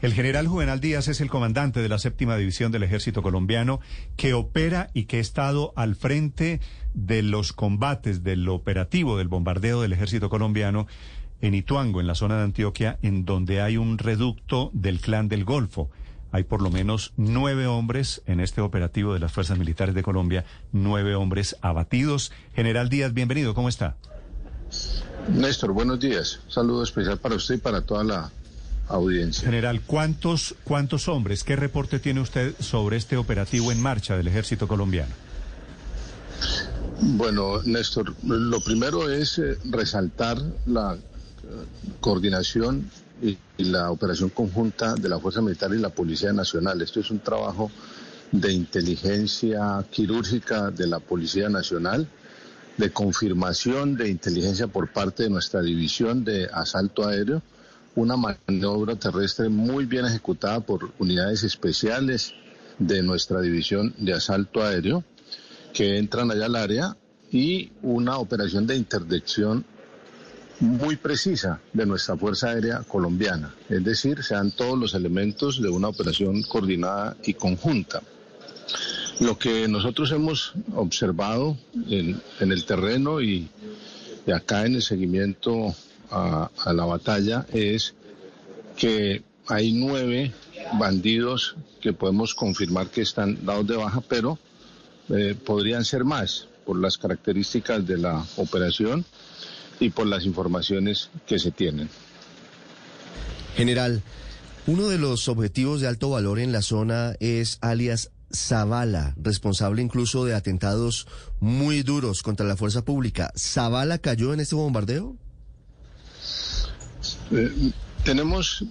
El general Juvenal Díaz es el comandante de la séptima división del ejército colombiano que opera y que ha estado al frente de los combates del operativo del bombardeo del ejército colombiano en Ituango, en la zona de Antioquia, en donde hay un reducto del clan del Golfo. Hay por lo menos nueve hombres en este operativo de las fuerzas militares de Colombia, nueve hombres abatidos. General Díaz, bienvenido, ¿cómo está? Néstor, buenos días. saludo especial para usted y para toda la audiencia. General, ¿cuántos, ¿cuántos hombres? ¿Qué reporte tiene usted sobre este operativo en marcha del ejército colombiano? Bueno, Néstor, lo primero es eh, resaltar la eh, coordinación y, la operación conjunta de la Fuerza Militar y la Policía Nacional. Esto es un trabajo de inteligencia quirúrgica de la Policía Nacional, de confirmación de inteligencia por parte de nuestra división de asalto aéreo una maniobra terrestre muy bien ejecutada por unidades especiales de nuestra división de asalto aéreo que entran allá al área y una operación de interdicción muy precisa de nuestra Fuerza Aérea Colombiana. Es decir, se dan todos los elementos de una operación coordinada y conjunta. Lo que nosotros hemos observado en, el terreno y, y acá en el seguimiento a, la batalla es que hay nueve bandidos que podemos confirmar que están dados de baja, pero eh, podrían ser más por las características de la operación y por las informaciones que se tienen. General, uno de los objetivos de alto valor en la zona es alias Zavala, responsable incluso de atentados muy duros contra la fuerza pública. ¿Zavala cayó en este bombardeo? Eh, tenemos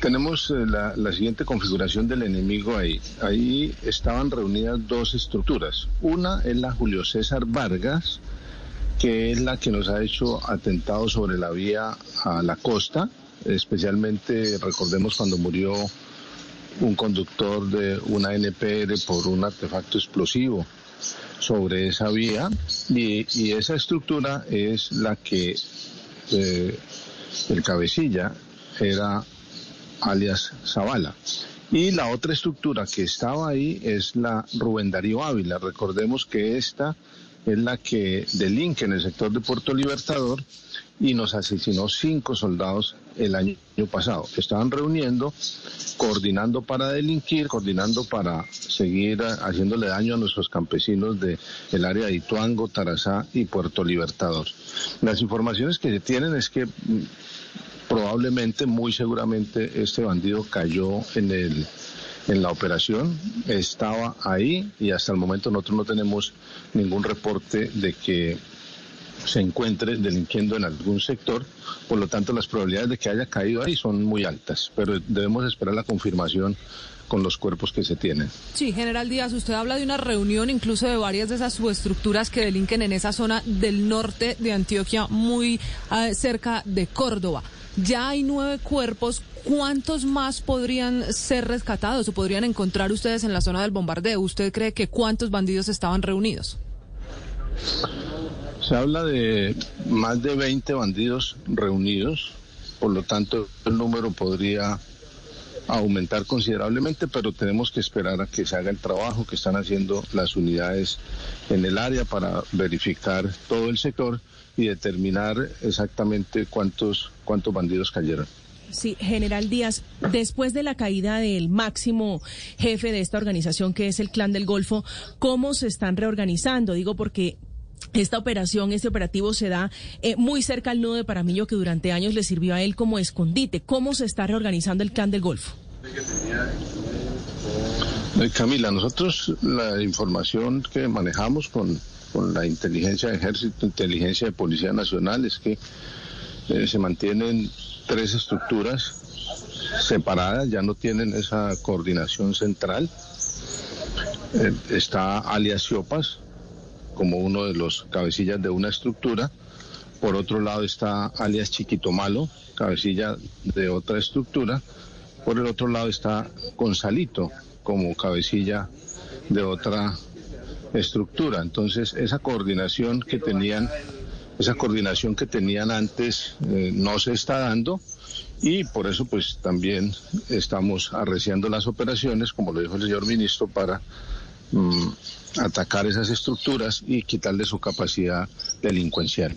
tenemos eh, la, siguiente configuración del enemigo ahí. Ahí estaban reunidas dos estructuras. Una es la Julio César Vargas, que es la que nos ha hecho atentados sobre la vía a la costa, especialmente recordemos cuando murió un conductor de una NPR por un artefacto explosivo sobre esa vía y, esa estructura es la que eh, el cabecilla era alias Zavala. Y la otra estructura que estaba ahí es la Rubén Darío Ávila. Recordemos que esta es la que delinque en el sector de Puerto Libertador y nos asesinó cinco soldados el año pasado. Estaban reuniendo, coordinando para delinquir, coordinando para seguir haciéndole daño a nuestros campesinos el área de Ituango, Tarazá y Puerto Libertador. Las informaciones que se tienen es que probablemente, muy seguramente, este bandido cayó en el en la operación, estaba ahí y hasta el momento nosotros no tenemos ningún reporte de que se encuentre delinquiendo en algún sector, por lo tanto las probabilidades de que haya caído ahí son muy altas, pero debemos esperar la confirmación con los cuerpos que se tienen. Sí, general Díaz, usted habla de una reunión incluso de varias de esas subestructuras que delinquen en esa zona del norte de Antioquia, muy eh, cerca de Córdoba. Ya hay nueve cuerpos. ¿Cuántos más podrían ser rescatados o podrían encontrar ustedes en la zona del bombardeo? ¿Usted cree que cuántos bandidos estaban reunidos? Se habla de más de 20 bandidos reunidos, por lo tanto el número podría aumentar considerablemente, pero tenemos que esperar a que se haga el trabajo que están haciendo las unidades en el área para verificar todo el sector y determinar exactamente cuántos, cuántos bandidos cayeron. Sí, General Díaz, después de la caída del máximo jefe de esta organización, que es el Clan del Golfo, ¿cómo se están reorganizando? Digo porque esta operación, este operativo se da eh, muy cerca al nudo de Paramillo que durante años le sirvió a él como escondite. ¿Cómo se está reorganizando el Clan del Golfo? Eh, Camila, nosotros la información que manejamos con con la inteligencia de ejército, inteligencia de policía nacional, es que eh, se mantienen tres estructuras separadas, ya no tienen esa coordinación central. Eh, está alias Siopas como uno de los cabecillas de una estructura. Por otro lado está alias Chiquito Malo, cabecilla de otra estructura. Por el otro lado está Gonzalito como cabecilla de otra estructura. Entonces, esa coordinación que tenían esa coordinación que tenían antes eh, no se está dando y por eso pues también estamos arreciando las operaciones, como lo dijo el señor ministro, para mm, atacar esas estructuras y quitarle su capacidad delincuencial.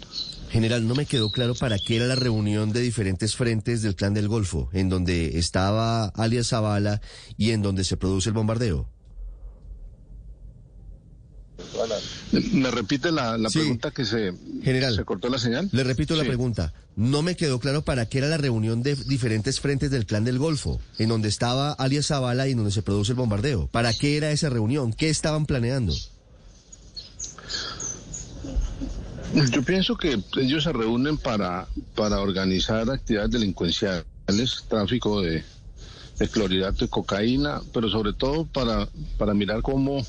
General, no me quedó claro para qué era la reunión de diferentes frentes del Clan del Golfo, en donde estaba alias Zavala y en donde se produce el bombardeo. ¿Me repite la, la Sí. pregunta que se, General. se cortó la señal? Le repito la pregunta. No me quedó claro para qué era la reunión de diferentes frentes del Clan del Golfo, en donde estaba alias Zavala y en donde se produce el bombardeo. ¿Para qué era esa reunión? ¿Qué estaban planeando? Yo pienso que ellos se reúnen para, para organizar actividades delincuenciales, tráfico de, de clorhidrato de cocaína, pero sobre todo para, para mirar cómo,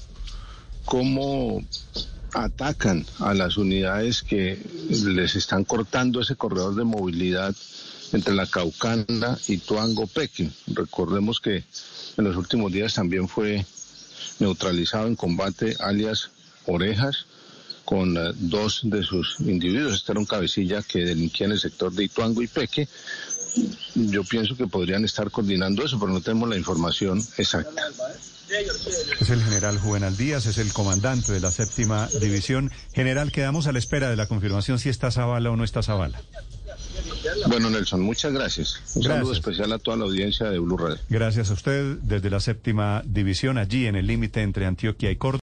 cómo atacan a las unidades que les están cortando ese corredor de movilidad entre la Caucana y Tuango Peque. Recordemos que en los últimos días también fue neutralizado en combate alias Orejas con eh, dos de sus individuos. Este era un cabecilla que delinquía en el sector de Ituango y Peque. Yo pienso que podrían estar coordinando eso, pero no tenemos la información exacta. Es el general Juvenal Díaz, es el comandante de la séptima división. General, quedamos a la espera de la confirmación si está Zavala o no está Zavala. Bueno, Nelson, muchas gracias. Un saludo especial a toda la audiencia de Blue Radio. Gracias a usted desde la séptima división, allí en el límite entre Antioquia y Córdoba.